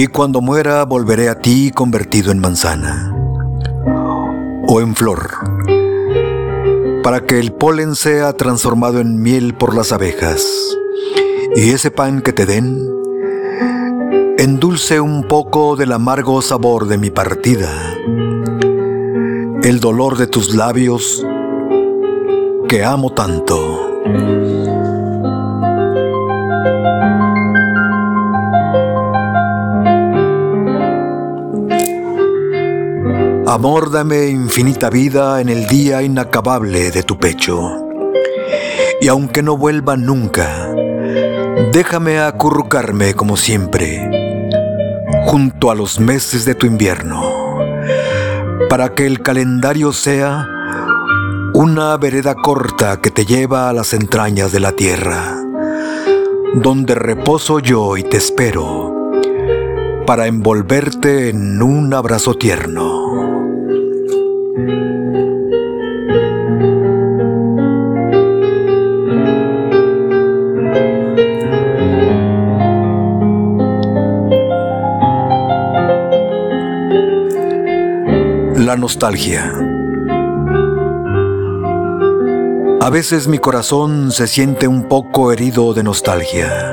Y cuando muera volveré a ti convertido en manzana o en flor, para que el polen sea transformado en miel por las abejas, y ese pan que te den endulce un poco del amargo sabor de mi partida, el dolor de tus labios que amo tanto. Amor, dame infinita vida en el día inacabable de tu pecho. Y aunque no vuelva nunca, déjame acurrucarme como siempre, junto a los meses de tu invierno, para que el calendario sea una vereda corta que te lleva a las entrañas de la tierra, donde reposo yo y te espero, para envolverte en un abrazo tierno. La nostalgia. A veces mi corazón se siente un poco herido de nostalgia,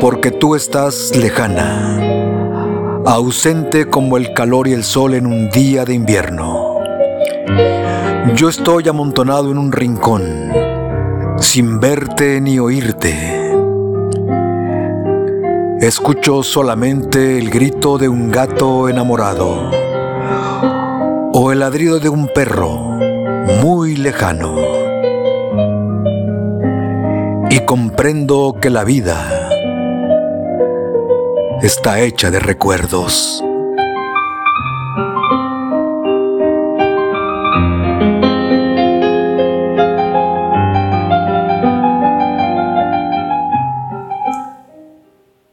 porque tú estás lejana, ausente como el calor y el sol en un día de invierno. Yo estoy amontonado en un rincón, sin verte ni oírte. Escucho solamente el grito de un gato enamorado el ladrido de un perro muy lejano. Y comprendo que la vida está hecha de recuerdos.